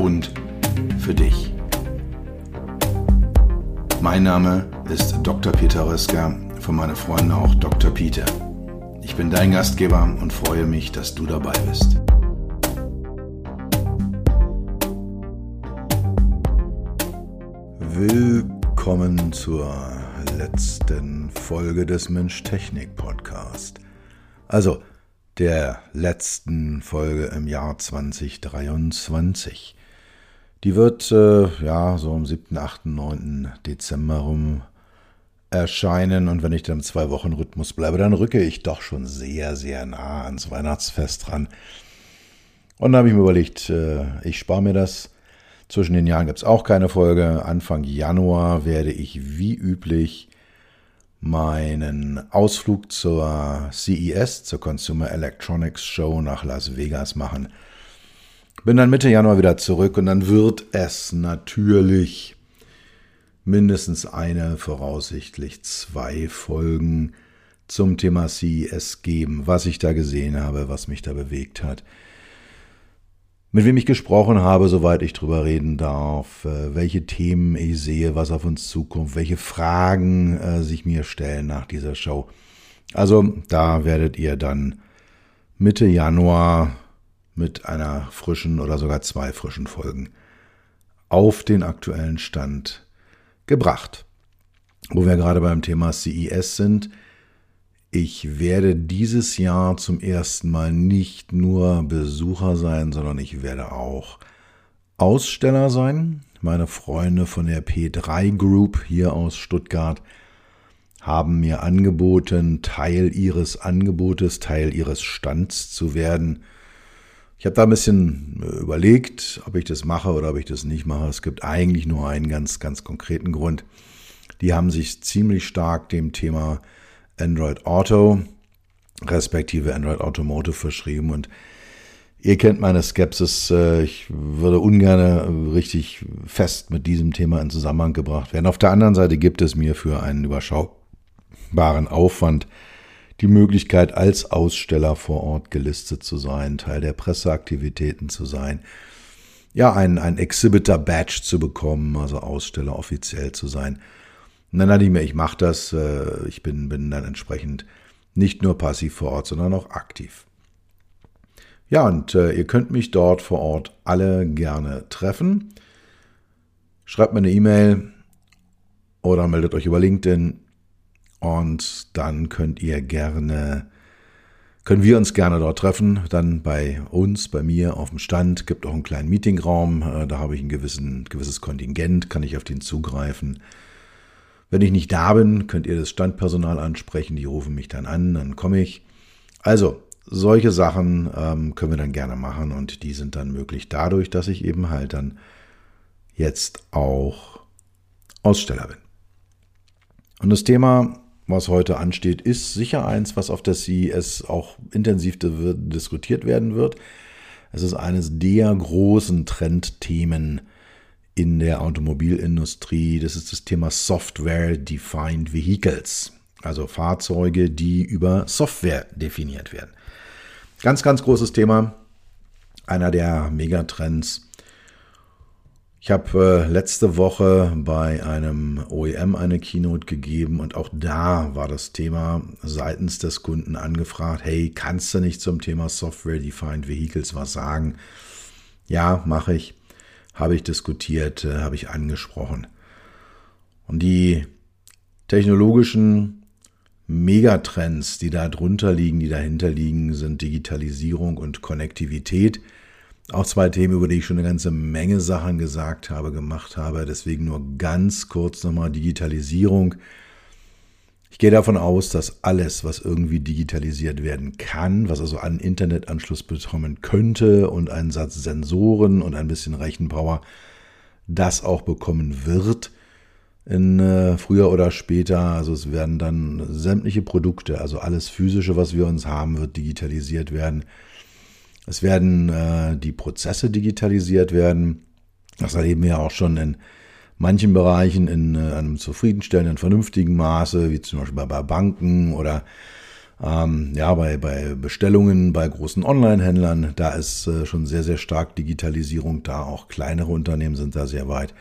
und für dich. Mein Name ist Dr. Peter Röska, von meinen Freunden auch Dr. Peter. Ich bin dein Gastgeber und freue mich, dass du dabei bist. Willkommen zur letzten Folge des Mensch-Technik-Podcast. Also der letzten Folge im Jahr 2023. Die wird äh, ja so am 7., 8., 9. Dezember rum erscheinen und wenn ich dann im Zwei-Wochen-Rhythmus bleibe, dann rücke ich doch schon sehr, sehr nah ans Weihnachtsfest ran. Und da habe ich mir überlegt, äh, ich spare mir das. Zwischen den Jahren gibt es auch keine Folge. Anfang Januar werde ich wie üblich meinen Ausflug zur CES, zur Consumer Electronics Show nach Las Vegas machen. Bin dann Mitte Januar wieder zurück und dann wird es natürlich mindestens eine, voraussichtlich zwei Folgen zum Thema CES geben, was ich da gesehen habe, was mich da bewegt hat mit wem ich gesprochen habe, soweit ich drüber reden darf, äh, welche Themen ich sehe, was auf uns zukommt, welche Fragen äh, sich mir stellen nach dieser Show. Also da werdet ihr dann Mitte Januar mit einer frischen oder sogar zwei frischen Folgen auf den aktuellen Stand gebracht. Wo wir gerade beim Thema CES sind, ich werde dieses Jahr zum ersten Mal nicht nur Besucher sein, sondern ich werde auch Aussteller sein. Meine Freunde von der P3 Group hier aus Stuttgart haben mir angeboten, Teil ihres Angebotes, Teil ihres Stands zu werden. Ich habe da ein bisschen äh, überlegt, ob ich das mache oder ob ich das nicht mache. Es gibt eigentlich nur einen ganz, ganz konkreten Grund. Die haben sich ziemlich stark dem Thema Android Auto respektive Android Automotive verschrieben und Ihr kennt meine Skepsis. Äh, ich würde ungern richtig fest mit diesem Thema in Zusammenhang gebracht werden. Auf der anderen Seite gibt es mir für einen überschaubaren Aufwand die Möglichkeit, als Aussteller vor Ort gelistet zu sein, Teil der Presseaktivitäten zu sein, ja, ein, ein Exhibitor-Badge zu bekommen, also Aussteller offiziell zu sein. Und dann dachte ich mir, ich mache das, äh, ich bin, bin dann entsprechend nicht nur passiv vor Ort, sondern auch aktiv. Ja, und äh, ihr könnt mich dort vor Ort alle gerne treffen. Schreibt mir eine E-Mail oder meldet euch über LinkedIn und dann könnt ihr gerne, können wir uns gerne dort treffen. Dann bei uns, bei mir auf dem Stand, gibt auch einen kleinen Meetingraum. Äh, da habe ich ein gewissen, gewisses Kontingent, kann ich auf den zugreifen. Wenn ich nicht da bin, könnt ihr das Standpersonal ansprechen, die rufen mich dann an, dann komme ich. Also, solche Sachen ähm, können wir dann gerne machen und die sind dann möglich dadurch, dass ich eben halt dann jetzt auch Aussteller bin. Und das Thema, was heute ansteht, ist sicher eins, was auf der CES auch intensiv diskutiert werden wird. Es ist eines der großen Trendthemen in der Automobilindustrie. Das ist das Thema Software-Defined Vehicles, also Fahrzeuge, die über Software definiert werden. Ganz, ganz großes Thema, einer der Megatrends. Ich habe äh, letzte Woche bei einem OEM eine Keynote gegeben und auch da war das Thema seitens des Kunden angefragt, hey, kannst du nicht zum Thema Software-Defined Vehicles was sagen? Ja, mache ich habe ich diskutiert, äh, habe ich angesprochen. Und die technologischen Megatrends, die da drunter liegen, die dahinter liegen, sind Digitalisierung und Konnektivität. Auch zwei Themen, über die ich schon eine ganze Menge Sachen gesagt habe, gemacht habe. Deswegen nur ganz kurz nochmal Digitalisierung. Ich gehe davon aus, dass alles, was irgendwie digitalisiert werden kann, was also einen Internetanschluss bekommen könnte und einen Satz Sensoren und ein bisschen Rechenpower, das auch bekommen wird in äh, früher oder später. Also es werden dann sämtliche Produkte, also alles physische, was wir uns haben, wird digitalisiert werden. Es werden äh, die Prozesse digitalisiert werden. Das erleben wir auch schon in manchen Bereichen in äh, einem zufriedenstellenden, vernünftigen Maße, wie zum Beispiel bei Banken oder ähm, ja, bei, bei Bestellungen bei großen Online-Händlern. Da ist äh, schon sehr, sehr stark Digitalisierung da. Auch kleinere Unternehmen sind da sehr weit.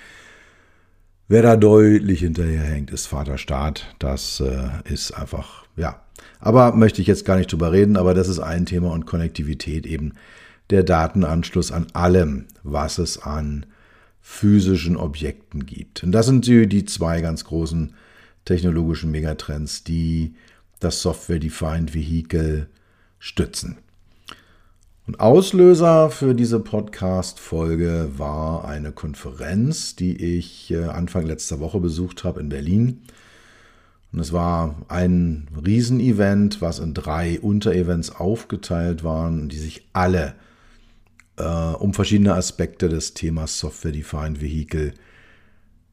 Wer da deutlich hinterherhängt, ist Vaterstaat. Das äh, ist einfach, ja. Aber möchte ich jetzt gar nicht drüber reden, aber das ist ein Thema und Konnektivität eben der Datenanschluss an allem, was es an physischen Objekten gibt. Und das sind die, die zwei ganz großen technologischen Megatrends, die das Software-Defined Vehicle stützen. Und Auslöser für diese Podcast-Folge war eine Konferenz, die ich äh, Anfang letzter Woche besucht habe in Berlin. Und es war ein Riesenevent, was in drei Unterevents aufgeteilt waren, die sich alle äh, um verschiedene Aspekte des Themas Software-Defined Vehicle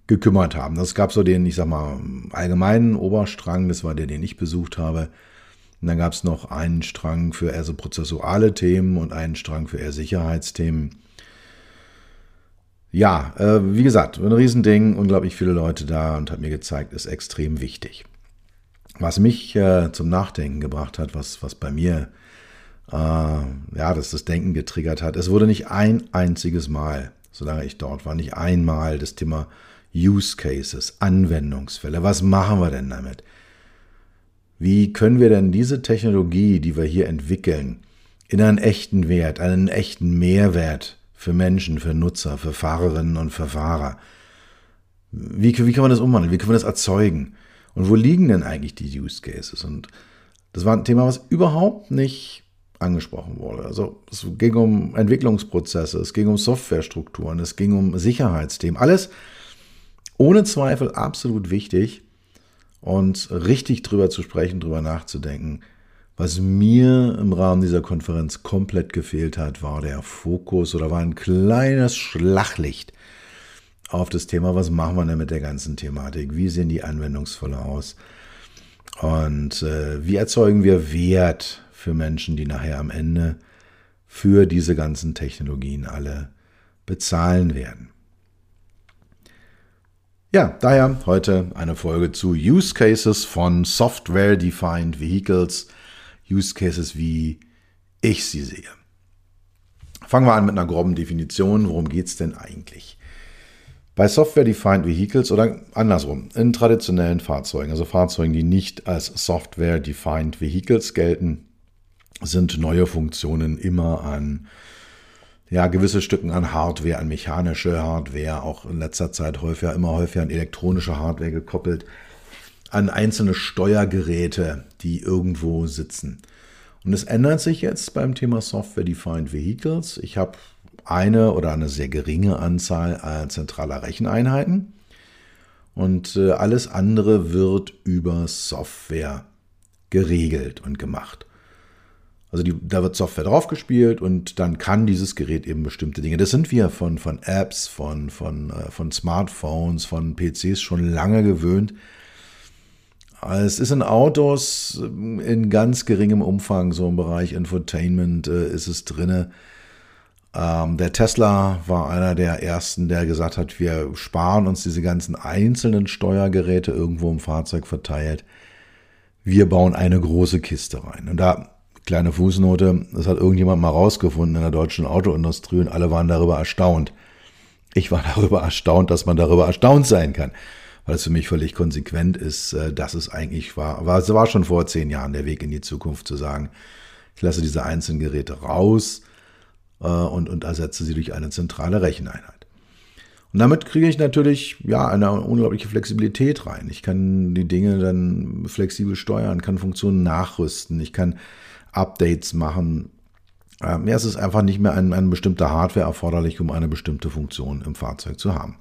gekümmert haben. Das gab so den, ich sag mal, allgemeinen Oberstrang, das war der, den ich besucht habe. Und dann gab es noch einen Strang für eher so prozessuale Themen und einen Strang für eher Sicherheitsthemen. Ja, äh, wie gesagt, ein Riesending, unglaublich viele Leute da und hat mir gezeigt, ist extrem wichtig. Was mich äh, zum Nachdenken gebracht hat, was, was bei mir äh, ja, dass das Denken getriggert hat. Es wurde nicht ein einziges Mal, solange ich dort war, nicht einmal das Thema Use Cases, Anwendungsfälle. Was machen wir denn damit? Wie können wir denn diese Technologie, die wir hier entwickeln, in einen echten Wert, einen echten Mehrwert für Menschen, für Nutzer, für Fahrerinnen und für Fahrer, wie, wie kann man das umwandeln? Wie können wir das erzeugen? Und wo liegen denn eigentlich die Use Cases? Und das war ein Thema, was überhaupt nicht angesprochen wurde. Also es ging um Entwicklungsprozesse, es ging um Softwarestrukturen, es ging um Sicherheitsthemen. Alles ohne Zweifel absolut wichtig und richtig drüber zu sprechen, drüber nachzudenken. Was mir im Rahmen dieser Konferenz komplett gefehlt hat, war der Fokus oder war ein kleines Schlachlicht auf das Thema, was machen wir denn mit der ganzen Thematik? Wie sehen die Anwendungsfälle aus? Und äh, wie erzeugen wir Wert für Menschen, die nachher am Ende für diese ganzen Technologien alle bezahlen werden. Ja, daher heute eine Folge zu Use Cases von Software Defined Vehicles. Use Cases, wie ich sie sehe. Fangen wir an mit einer groben Definition. Worum geht es denn eigentlich? Bei Software-Defined Vehicles oder andersrum, in traditionellen Fahrzeugen, also Fahrzeugen, die nicht als Software-Defined Vehicles gelten, sind neue Funktionen immer an ja, gewisse Stücken an Hardware, an mechanische Hardware, auch in letzter Zeit häufiger, immer häufiger an elektronische Hardware gekoppelt, an einzelne Steuergeräte, die irgendwo sitzen. Und es ändert sich jetzt beim Thema Software-Defined Vehicles. Ich habe eine oder eine sehr geringe Anzahl äh, zentraler Recheneinheiten und äh, alles andere wird über Software geregelt und gemacht. Also die, da wird Software draufgespielt und dann kann dieses Gerät eben bestimmte Dinge. Das sind wir von, von Apps, von, von, äh, von Smartphones, von PCs schon lange gewöhnt. Es ist in Autos in ganz geringem Umfang, so im Bereich Infotainment äh, ist es drinne. Ähm, der Tesla war einer der ersten, der gesagt hat, wir sparen uns diese ganzen einzelnen Steuergeräte irgendwo im Fahrzeug verteilt. Wir bauen eine große Kiste rein. Und da Kleine Fußnote, das hat irgendjemand mal rausgefunden in der deutschen Autoindustrie und alle waren darüber erstaunt. Ich war darüber erstaunt, dass man darüber erstaunt sein kann, weil es für mich völlig konsequent ist, äh, dass es eigentlich war. war es war schon vor zehn Jahren der Weg in die Zukunft zu sagen, ich lasse diese einzelnen Geräte raus äh, und, und ersetze sie durch eine zentrale Recheneinheit. Und damit kriege ich natürlich ja eine unglaubliche Flexibilität rein. Ich kann die Dinge dann flexibel steuern, kann Funktionen nachrüsten, ich kann Updates machen. Ähm, ja, es ist einfach nicht mehr ein, eine bestimmte Hardware erforderlich, um eine bestimmte Funktion im Fahrzeug zu haben.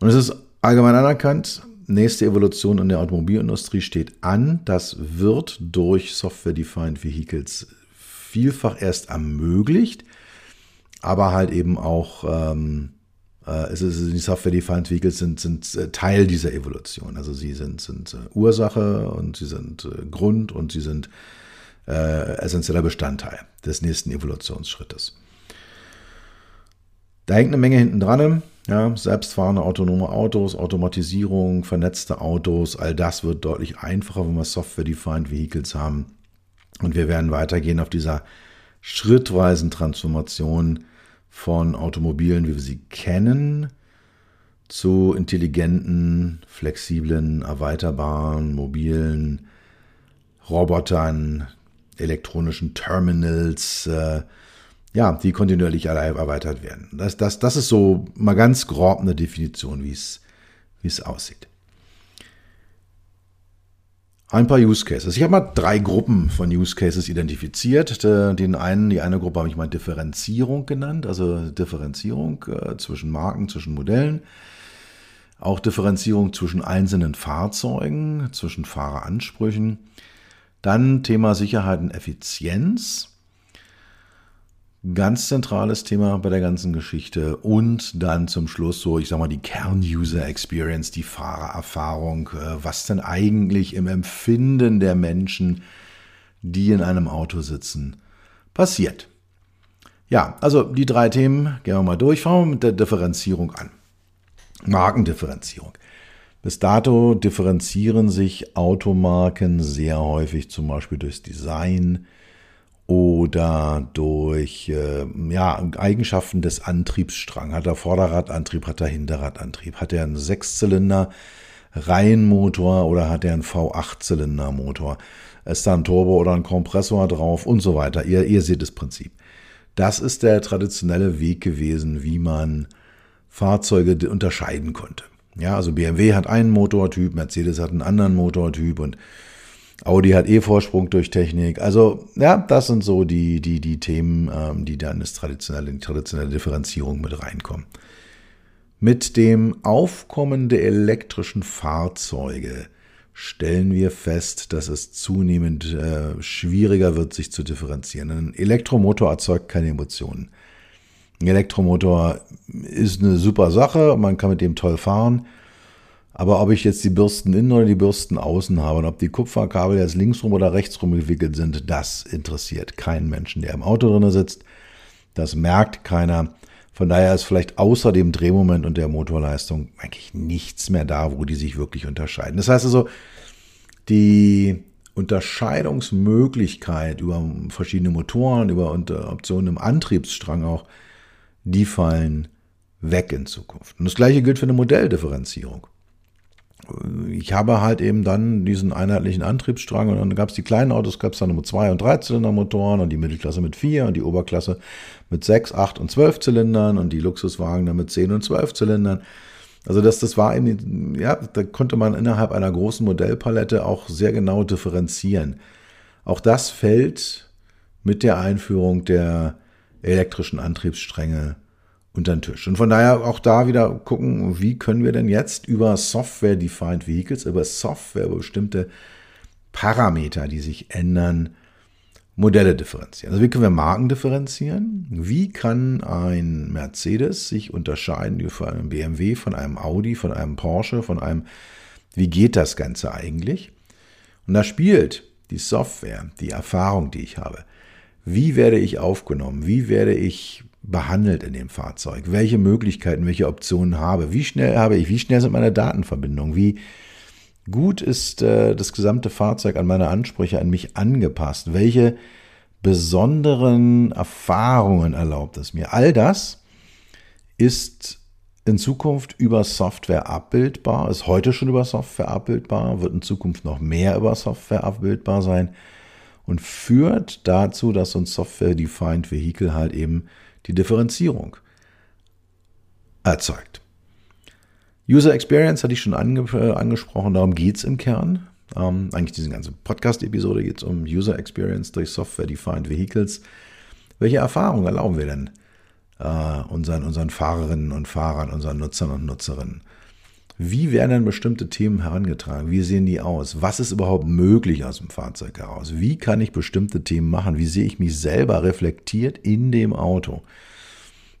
Und es ist allgemein anerkannt, nächste Evolution in der Automobilindustrie steht an. Das wird durch Software-Defined Vehicles vielfach erst ermöglicht, aber halt eben auch ähm, äh, es ist, die Software-Defined Vehicles sind, sind äh, Teil dieser Evolution. Also sie sind, sind äh, Ursache und sie sind äh, Grund und sie sind äh, essentieller Bestandteil des nächsten Evolutionsschrittes. Da hängt eine Menge hinten dran. Ja, selbstfahrende autonome Autos, Automatisierung, vernetzte Autos, all das wird deutlich einfacher, wenn wir Software-Defined Vehicles haben. Und wir werden weitergehen auf dieser schrittweisen Transformation von Automobilen, wie wir sie kennen, zu intelligenten, flexiblen, erweiterbaren, mobilen Robotern, elektronischen Terminals, äh, ja, die kontinuierlich erweitert werden. Das, das, das ist so mal ganz grob eine Definition, wie es, aussieht. Ein paar Use Cases. Ich habe mal drei Gruppen von Use Cases identifiziert. Den einen, die eine Gruppe habe ich mal Differenzierung genannt, also Differenzierung äh, zwischen Marken, zwischen Modellen. Auch Differenzierung zwischen einzelnen Fahrzeugen, zwischen Fahreransprüchen. Dann Thema Sicherheit und Effizienz. Ganz zentrales Thema bei der ganzen Geschichte. Und dann zum Schluss so, ich sag mal, die Kern-User Experience, die Fahrererfahrung. Äh, was denn eigentlich im Empfinden der Menschen, die in einem Auto sitzen, passiert. Ja, also die drei Themen gehen wir mal durch. Fangen wir mit der Differenzierung an. Markendifferenzierung. Bis dato differenzieren sich Automarken sehr häufig zum Beispiel durchs Design, oder durch äh, ja, Eigenschaften des Antriebsstrangs. Hat er Vorderradantrieb, hat er Hinterradantrieb? Hat er einen Sechszylinder Reihenmotor oder hat er einen V8-Zylinder-Motor? Ist da ein Turbo oder ein Kompressor drauf und so weiter? Ihr, ihr seht das Prinzip. Das ist der traditionelle Weg gewesen, wie man Fahrzeuge unterscheiden konnte. Ja, also BMW hat einen Motortyp, Mercedes hat einen anderen Motortyp und Audi hat eh Vorsprung durch Technik. Also, ja, das sind so die, die, die Themen, ähm, die dann ins traditionelle, in die traditionelle Differenzierung mit reinkommen. Mit dem Aufkommen der elektrischen Fahrzeuge stellen wir fest, dass es zunehmend äh, schwieriger wird, sich zu differenzieren. Ein Elektromotor erzeugt keine Emotionen. Ein Elektromotor ist eine super Sache, man kann mit dem toll fahren. Aber ob ich jetzt die Bürsten innen oder die Bürsten außen habe und ob die Kupferkabel jetzt linksrum oder rechtsrum gewickelt sind, das interessiert keinen Menschen, der im Auto drin sitzt. Das merkt keiner. Von daher ist vielleicht außer dem Drehmoment und der Motorleistung eigentlich nichts mehr da, wo die sich wirklich unterscheiden. Das heißt also, die Unterscheidungsmöglichkeit über verschiedene Motoren, über Optionen im Antriebsstrang auch, die fallen weg in Zukunft. Und das gleiche gilt für eine Modelldifferenzierung ich habe halt eben dann diesen einheitlichen Antriebsstrang und dann gab es die kleinen Autos, gab es dann mit zwei und drei Zylindermotoren und die Mittelklasse mit vier und die Oberklasse mit sechs, acht und zwölf Zylindern und die Luxuswagen dann mit zehn und zwölf Zylindern. Also das, das war in, ja, da konnte man innerhalb einer großen Modellpalette auch sehr genau differenzieren. Auch das fällt mit der Einführung der elektrischen Antriebsstränge unter den Tisch. Und von daher auch da wieder gucken, wie können wir denn jetzt über Software-Defined Vehicles, über Software, über bestimmte Parameter, die sich ändern, Modelle differenzieren. Also wie können wir Marken differenzieren? Wie kann ein Mercedes sich unterscheiden von einem BMW, von einem Audi, von einem Porsche, von einem, wie geht das Ganze eigentlich? Und da spielt die Software, die Erfahrung, die ich habe. Wie werde ich aufgenommen? Wie werde ich behandelt in dem Fahrzeug, welche Möglichkeiten, welche Optionen habe, wie schnell habe ich, wie schnell sind meine Datenverbindungen, wie gut ist äh, das gesamte Fahrzeug an meine Ansprüche, an mich angepasst, welche besonderen Erfahrungen erlaubt es mir. All das ist in Zukunft über Software abbildbar, ist heute schon über Software abbildbar, wird in Zukunft noch mehr über Software abbildbar sein und führt dazu, dass uns Software-Defined Vehicle halt eben die Differenzierung erzeugt. User Experience hatte ich schon ange äh, angesprochen, darum geht es im Kern. Ähm, eigentlich diese ganze Podcast-Episode geht es um User Experience durch Software-Defined Vehicles. Welche Erfahrungen erlauben wir denn äh, unseren, unseren Fahrerinnen und Fahrern, unseren Nutzern und Nutzerinnen? Wie werden denn bestimmte Themen herangetragen? Wie sehen die aus? Was ist überhaupt möglich aus dem Fahrzeug heraus? Wie kann ich bestimmte Themen machen? Wie sehe ich mich selber reflektiert in dem Auto?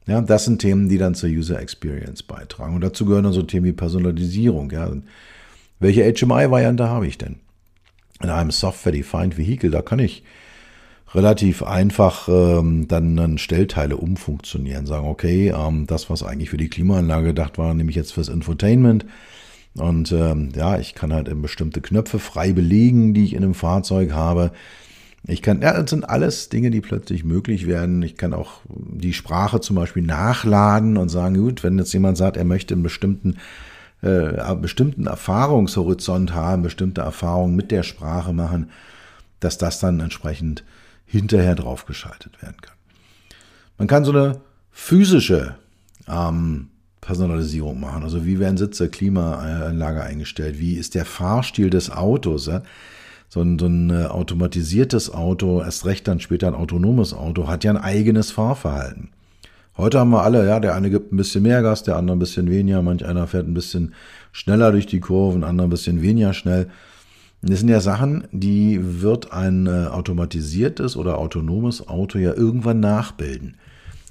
Ja, das sind Themen, die dann zur User Experience beitragen. Und dazu gehören dann so Themen wie Personalisierung. Ja. Welche HMI-Variante habe ich denn? In einem Software-Defined Vehicle, da kann ich relativ einfach ähm, dann, dann Stellteile umfunktionieren. Sagen, okay, ähm, das, was eigentlich für die Klimaanlage gedacht war, nehme ich jetzt fürs Infotainment. Und ähm, ja, ich kann halt eben bestimmte Knöpfe frei belegen, die ich in einem Fahrzeug habe. Ich kann, ja, das sind alles Dinge, die plötzlich möglich werden. Ich kann auch die Sprache zum Beispiel nachladen und sagen, gut, wenn jetzt jemand sagt, er möchte einen bestimmten, äh, bestimmten Erfahrungshorizont haben, bestimmte Erfahrungen mit der Sprache machen, dass das dann entsprechend hinterher draufgeschaltet werden kann. Man kann so eine physische ähm, Personalisierung machen. Also wie werden Sitze, Klimaanlage eingestellt? Wie ist der Fahrstil des Autos? Ja? So, ein, so ein äh, automatisiertes Auto, erst recht dann später ein autonomes Auto, hat ja ein eigenes Fahrverhalten. Heute haben wir alle, ja, der eine gibt ein bisschen mehr Gas, der andere ein bisschen weniger, manch einer fährt ein bisschen schneller durch die Kurven, andere ein bisschen weniger schnell. Das sind ja Sachen, die wird ein äh, automatisiertes oder autonomes Auto ja irgendwann nachbilden.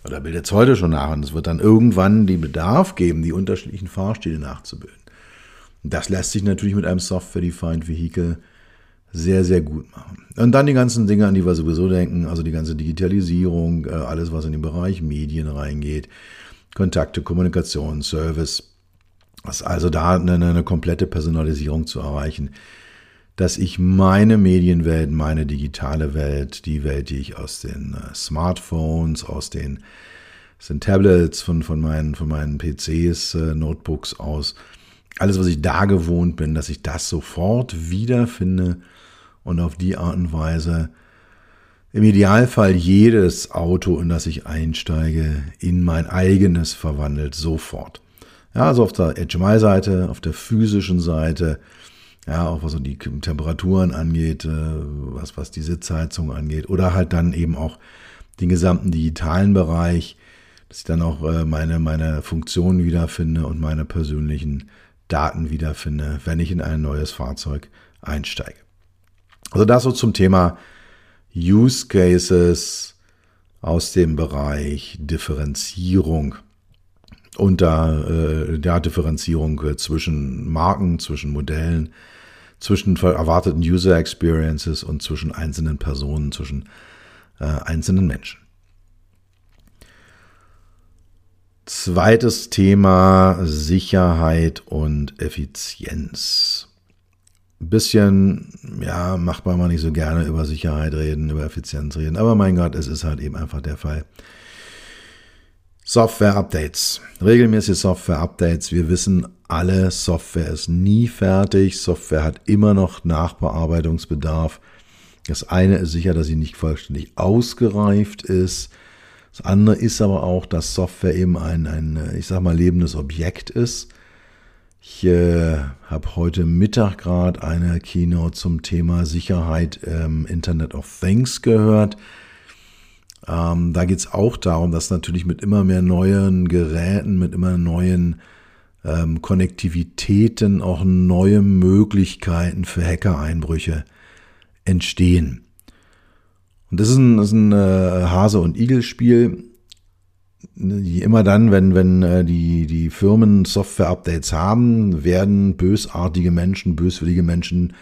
Oder bildet es heute schon nach und es wird dann irgendwann den Bedarf geben, die unterschiedlichen Fahrstile nachzubilden. Das lässt sich natürlich mit einem Software-Defined Vehicle sehr, sehr gut machen. Und dann die ganzen Dinge, an die wir sowieso denken, also die ganze Digitalisierung, äh, alles, was in den Bereich Medien reingeht, Kontakte, Kommunikation, Service, also da eine, eine komplette Personalisierung zu erreichen dass ich meine Medienwelt, meine digitale Welt, die Welt, die ich aus den äh, Smartphones, aus den, aus den Tablets, von, von, meinen, von meinen PCs, äh, Notebooks aus, alles, was ich da gewohnt bin, dass ich das sofort wiederfinde und auf die Art und Weise im Idealfall jedes Auto, in das ich einsteige, in mein eigenes verwandelt, sofort. Ja, also auf der HMI-Seite, auf der physischen Seite, ja, auch was so die Temperaturen angeht, äh, was, was die Sitzheizung angeht, oder halt dann eben auch den gesamten digitalen Bereich, dass ich dann auch äh, meine, meine Funktionen wiederfinde und meine persönlichen Daten wiederfinde, wenn ich in ein neues Fahrzeug einsteige. Also das so zum Thema Use Cases aus dem Bereich Differenzierung unter äh, der Differenzierung äh, zwischen Marken, zwischen Modellen, zwischen erwarteten User Experiences und zwischen einzelnen Personen, zwischen äh, einzelnen Menschen. Zweites Thema Sicherheit und Effizienz. Ein bisschen, ja, macht man mal nicht so gerne über Sicherheit reden, über Effizienz reden, aber mein Gott, es ist halt eben einfach der Fall. Software-Updates. Regelmäßige Software-Updates. Wir wissen alle, Software ist nie fertig. Software hat immer noch Nachbearbeitungsbedarf. Das eine ist sicher, dass sie nicht vollständig ausgereift ist. Das andere ist aber auch, dass Software eben ein, ein ich sag mal, lebendes Objekt ist. Ich äh, habe heute Mittag gerade eine Keynote zum Thema Sicherheit im Internet of Things gehört. Ähm, da geht es auch darum, dass natürlich mit immer mehr neuen Geräten, mit immer neuen ähm, Konnektivitäten auch neue Möglichkeiten für Hackereinbrüche entstehen. Und das ist ein, das ist ein äh, Hase- und Igel-Spiel. Immer dann, wenn, wenn äh, die, die Firmen Software-Updates haben, werden bösartige Menschen, böswillige Menschen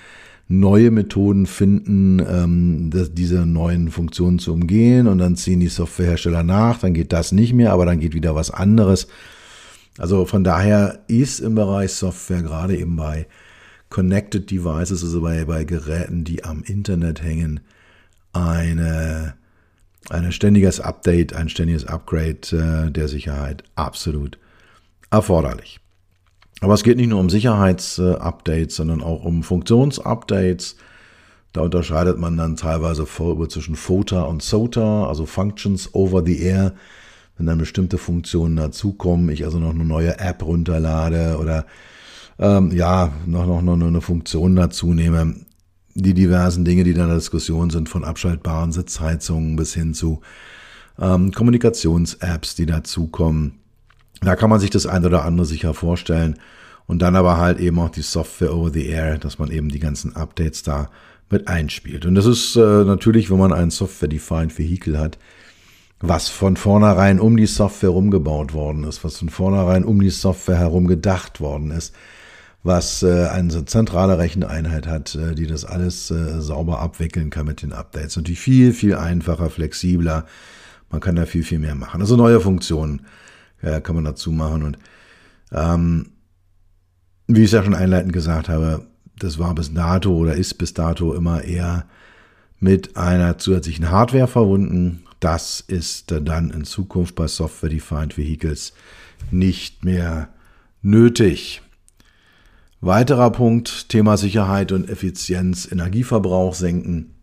neue Methoden finden, ähm, das, diese neuen Funktionen zu umgehen und dann ziehen die Softwarehersteller nach, dann geht das nicht mehr, aber dann geht wieder was anderes. Also von daher ist im Bereich Software gerade eben bei Connected Devices, also bei, bei Geräten, die am Internet hängen, eine, ein ständiges Update, ein ständiges Upgrade äh, der Sicherheit absolut erforderlich. Aber es geht nicht nur um Sicherheitsupdates, sondern auch um Funktionsupdates. Da unterscheidet man dann teilweise zwischen FOTA und SOTA, also Functions over the Air, wenn dann bestimmte Funktionen dazukommen, ich also noch eine neue App runterlade oder ähm, ja, noch, noch, noch eine Funktion dazu nehme. Die diversen Dinge, die da in der Diskussion sind, von abschaltbaren Sitzheizungen bis hin zu ähm, Kommunikations-Apps, die dazukommen. Da kann man sich das ein oder andere sicher vorstellen. Und dann aber halt eben auch die Software over the air, dass man eben die ganzen Updates da mit einspielt. Und das ist äh, natürlich, wenn man ein Software-Defined Vehicle hat, was von vornherein um die Software rumgebaut worden ist, was von vornherein um die Software herum gedacht worden ist, was äh, eine zentrale Recheneinheit hat, äh, die das alles äh, sauber abwickeln kann mit den Updates. Natürlich viel, viel einfacher, flexibler. Man kann da viel, viel mehr machen. Also neue Funktionen äh, kann man dazu machen. Und ähm, wie ich es ja schon einleitend gesagt habe, das war bis dato oder ist bis dato immer eher mit einer zusätzlichen Hardware verbunden. Das ist dann in Zukunft bei Software-Defined Vehicles nicht mehr nötig. Weiterer Punkt, Thema Sicherheit und Effizienz, Energieverbrauch senken.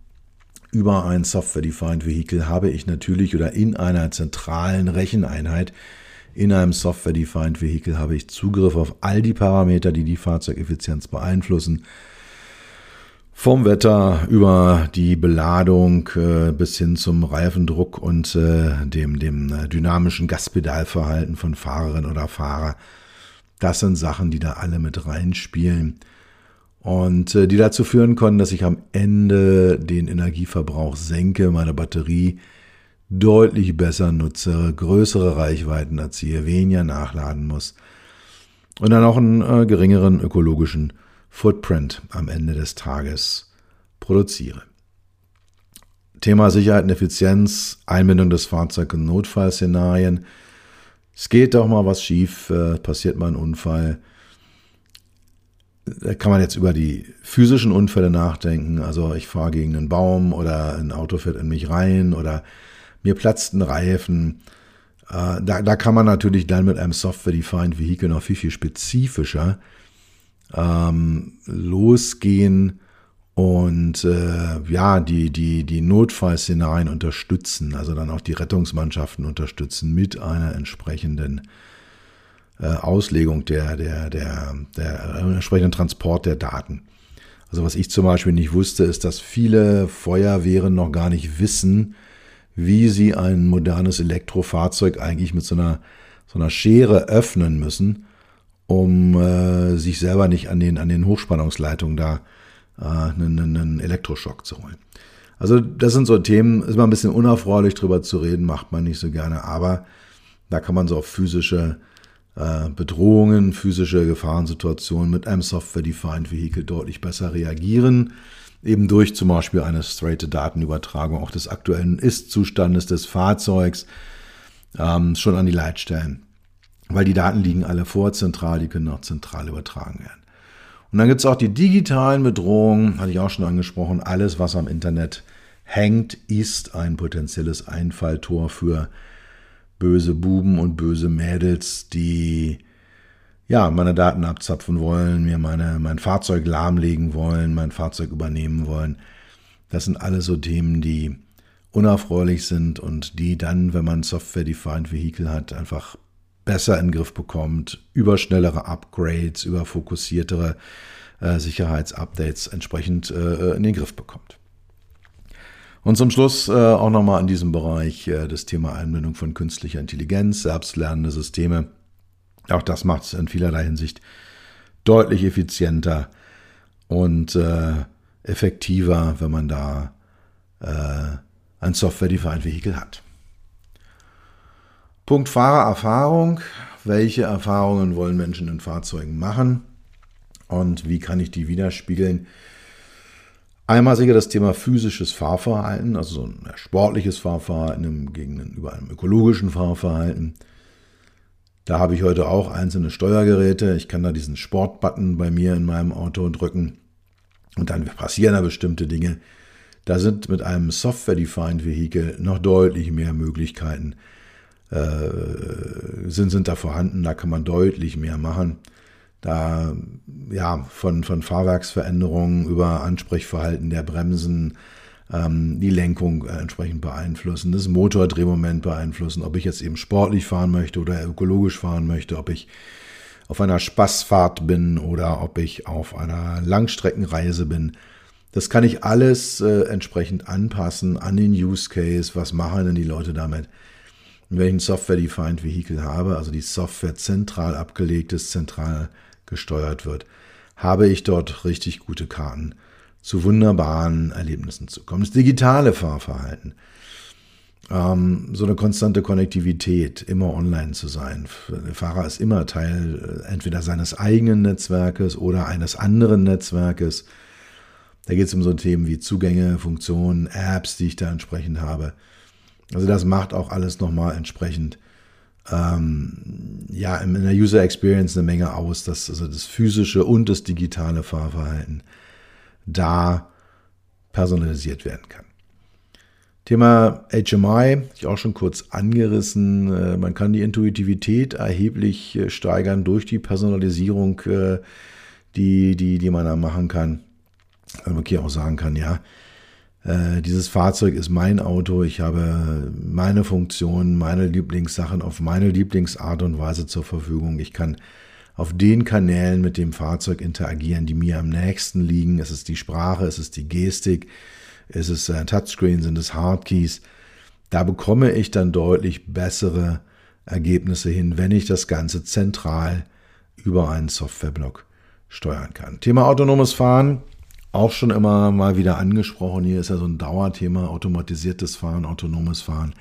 Über ein Software-Defined Vehicle habe ich natürlich oder in einer zentralen Recheneinheit, in einem Software-Defined Vehicle habe ich Zugriff auf all die Parameter, die die Fahrzeugeffizienz beeinflussen. Vom Wetter über die Beladung äh, bis hin zum Reifendruck und äh, dem, dem äh, dynamischen Gaspedalverhalten von Fahrerin oder Fahrer das sind Sachen, die da alle mit reinspielen und die dazu führen können, dass ich am Ende den Energieverbrauch senke, meine Batterie deutlich besser nutze, größere Reichweiten erziehe, weniger nachladen muss und dann auch einen äh, geringeren ökologischen Footprint am Ende des Tages produziere. Thema Sicherheit und Effizienz, Einbindung des Fahrzeugs in Notfallszenarien es geht doch mal was schief, äh, passiert mal ein Unfall. Da kann man jetzt über die physischen Unfälle nachdenken. Also ich fahre gegen einen Baum oder ein Auto fährt in mich rein oder mir platzt ein Reifen. Äh, da, da kann man natürlich dann mit einem Software-Defined Vehicle noch viel, viel spezifischer ähm, losgehen und äh, ja, die, die, die Notfallszenarien unterstützen, also dann auch die Rettungsmannschaften unterstützen mit einer entsprechenden äh, Auslegung der, der, der, der äh, entsprechenden Transport der Daten. Also was ich zum Beispiel nicht wusste, ist, dass viele Feuerwehren noch gar nicht wissen, wie sie ein modernes Elektrofahrzeug eigentlich mit so einer, so einer Schere öffnen müssen, um äh, sich selber nicht an den, an den Hochspannungsleitungen da äh, einen, einen Elektroschock zu holen. Also das sind so Themen, ist mal ein bisschen unerfreulich drüber zu reden, macht man nicht so gerne, aber da kann man so auf physische äh, Bedrohungen, physische Gefahrensituationen mit einem Software-Defined Vehicle deutlich besser reagieren, eben durch zum Beispiel eine straight Datenübertragung auch des aktuellen Ist-Zustandes des Fahrzeugs ähm, schon an die Leitstellen, weil die Daten liegen alle vor zentral, die können auch zentral übertragen werden. Und dann gibt es auch die digitalen Bedrohungen, hatte ich auch schon angesprochen. Alles, was am Internet hängt, ist ein potenzielles Einfalltor für böse Buben und böse Mädels, die ja meine Daten abzapfen wollen, mir meine, mein Fahrzeug lahmlegen wollen, mein Fahrzeug übernehmen wollen. Das sind alles so Themen, die unerfreulich sind und die dann, wenn man Software-Defined Vehicle hat, einfach besser in den Griff bekommt, über schnellere Upgrades, über fokussiertere äh, Sicherheitsupdates entsprechend äh, in den Griff bekommt. Und zum Schluss äh, auch nochmal in diesem Bereich äh, das Thema Einbindung von künstlicher Intelligenz, selbstlernende Systeme. Auch das macht es in vielerlei Hinsicht deutlich effizienter und äh, effektiver, wenn man da äh, ein Software-Defined Vehicle hat. Punkt Fahrererfahrung. Welche Erfahrungen wollen Menschen in Fahrzeugen machen? Und wie kann ich die widerspiegeln? Einmal sicher das Thema physisches Fahrverhalten, also so ein sportliches Fahrverhalten gegenüber einem ökologischen Fahrverhalten. Da habe ich heute auch einzelne Steuergeräte. Ich kann da diesen Sportbutton bei mir in meinem Auto drücken und dann passieren da bestimmte Dinge. Da sind mit einem Software-Defined Vehicle noch deutlich mehr Möglichkeiten, äh, sind, sind da vorhanden, da kann man deutlich mehr machen. Da, ja, von, von Fahrwerksveränderungen über Ansprechverhalten der Bremsen, ähm, die Lenkung äh, entsprechend beeinflussen, das Motordrehmoment beeinflussen, ob ich jetzt eben sportlich fahren möchte oder ökologisch fahren möchte, ob ich auf einer Spaßfahrt bin oder ob ich auf einer Langstreckenreise bin. Das kann ich alles äh, entsprechend anpassen an den Use Case. Was machen denn die Leute damit? wenn ich ein Software-Defined Vehicle habe, also die Software zentral abgelegt ist, zentral gesteuert wird, habe ich dort richtig gute Karten zu wunderbaren Erlebnissen zu kommen. Das digitale Fahrverhalten, ähm, so eine konstante Konnektivität, immer online zu sein. Der Fahrer ist immer Teil äh, entweder seines eigenen Netzwerkes oder eines anderen Netzwerkes. Da geht es um so Themen wie Zugänge, Funktionen, Apps, die ich da entsprechend habe. Also das macht auch alles nochmal entsprechend ähm, ja in der User Experience eine Menge aus, dass also das physische und das digitale Fahrverhalten da personalisiert werden kann. Thema HMI, ich auch schon kurz angerissen. Äh, man kann die Intuitivität erheblich äh, steigern durch die Personalisierung, äh, die, die, die man da machen kann. Also man hier auch sagen kann, ja, dieses Fahrzeug ist mein Auto, ich habe meine Funktionen, meine Lieblingssachen auf meine Lieblingsart und Weise zur Verfügung. Ich kann auf den Kanälen mit dem Fahrzeug interagieren, die mir am nächsten liegen. Es ist die Sprache, es ist die Gestik, es ist äh, Touchscreen, sind es Hardkeys. Da bekomme ich dann deutlich bessere Ergebnisse hin, wenn ich das Ganze zentral über einen Softwareblock steuern kann. Thema autonomes Fahren auch schon immer mal wieder angesprochen. Hier ist ja so ein Dauerthema, automatisiertes Fahren, autonomes Fahren.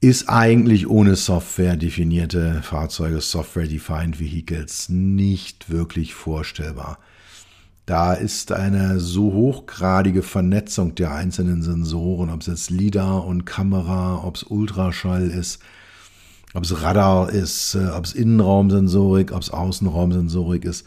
Ist eigentlich ohne Software definierte Fahrzeuge, Software-Defined Vehicles, nicht wirklich vorstellbar. Da ist eine so hochgradige Vernetzung der einzelnen Sensoren, ob es jetzt LIDAR und Kamera, ob es Ultraschall ist, ob es Radar ist, äh, ob es Innenraumsensorik, ob es Außenraumsensorik ist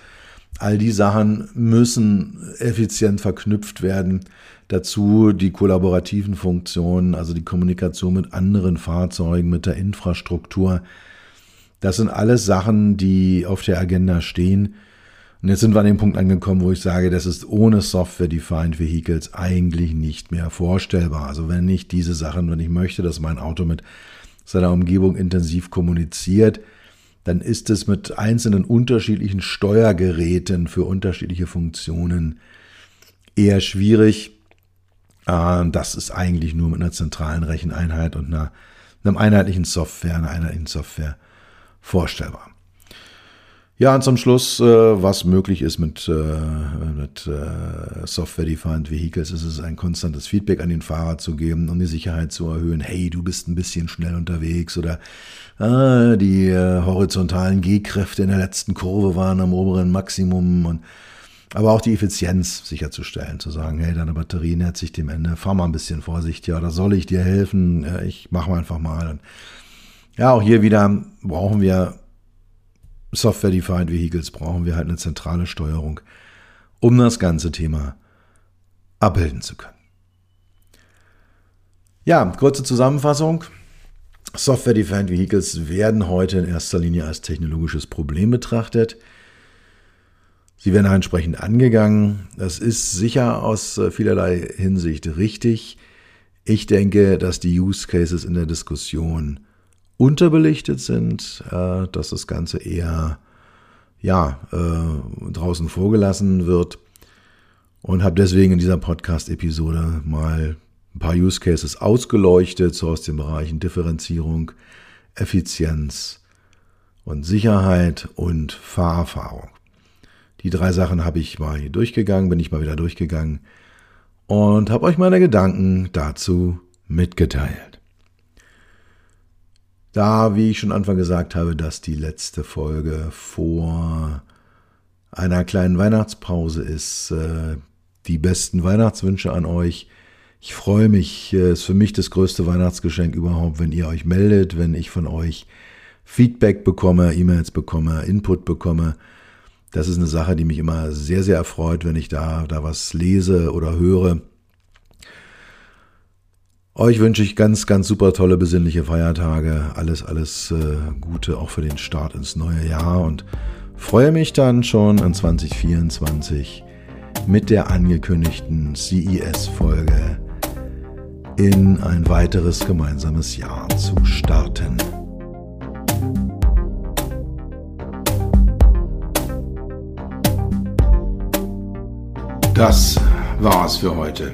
All die Sachen müssen effizient verknüpft werden. Dazu die kollaborativen Funktionen, also die Kommunikation mit anderen Fahrzeugen, mit der Infrastruktur. Das sind alles Sachen, die auf der Agenda stehen. Und jetzt sind wir an dem Punkt angekommen, wo ich sage, das ist ohne Software-Defined Vehicles eigentlich nicht mehr vorstellbar. Also wenn ich diese Sachen, wenn ich möchte, dass mein Auto mit seiner Umgebung intensiv kommuniziert, dann ist es mit einzelnen unterschiedlichen Steuergeräten für unterschiedliche Funktionen eher schwierig. Ah, das ist eigentlich nur mit einer zentralen Recheneinheit und einer, einem einheitlichen Software, einer einheitlichen Software vorstellbar. Ja, und zum Schluss, äh, was möglich ist mit, äh, mit äh, Software-Defined Vehicles, ist es ein konstantes Feedback an den Fahrer zu geben, um die Sicherheit zu erhöhen. Hey, du bist ein bisschen schnell unterwegs oder ah, die äh, horizontalen G-Kräfte in der letzten Kurve waren am oberen Maximum und aber auch die Effizienz sicherzustellen, zu sagen, hey, deine Batterie nähert sich dem Ende, fahr mal ein bisschen vorsichtiger, oder soll ich dir helfen? Ich mach mal einfach mal. Und ja, auch hier wieder brauchen wir Software-Defined Vehicles brauchen wir halt eine zentrale Steuerung, um das ganze Thema abbilden zu können. Ja, kurze Zusammenfassung. Software-Defined Vehicles werden heute in erster Linie als technologisches Problem betrachtet. Sie werden entsprechend angegangen. Das ist sicher aus äh, vielerlei Hinsicht richtig. Ich denke, dass die Use Cases in der Diskussion unterbelichtet sind, äh, dass das Ganze eher ja, äh, draußen vorgelassen wird. Und habe deswegen in dieser Podcast-Episode mal ein paar Use Cases ausgeleuchtet, so aus den Bereichen Differenzierung, Effizienz und Sicherheit und Fahrerfahrung. Die drei Sachen habe ich mal hier durchgegangen, bin ich mal wieder durchgegangen und habe euch meine Gedanken dazu mitgeteilt. Da, wie ich schon Anfang gesagt habe, dass die letzte Folge vor einer kleinen Weihnachtspause ist. Äh, die besten Weihnachtswünsche an euch. Ich freue mich, es ist für mich das größte Weihnachtsgeschenk überhaupt, wenn ihr euch meldet, wenn ich von euch Feedback bekomme, E-Mails bekomme, Input bekomme. Das ist eine Sache, die mich immer sehr, sehr erfreut, wenn ich da, da was lese oder höre. Euch wünsche ich ganz, ganz super tolle, besinnliche Feiertage. Alles, alles äh, Gute auch für den Start ins neue Jahr und freue mich dann schon in 2024 mit der angekündigten CES-Folge in ein weiteres gemeinsames Jahr zu starten. Das war's für heute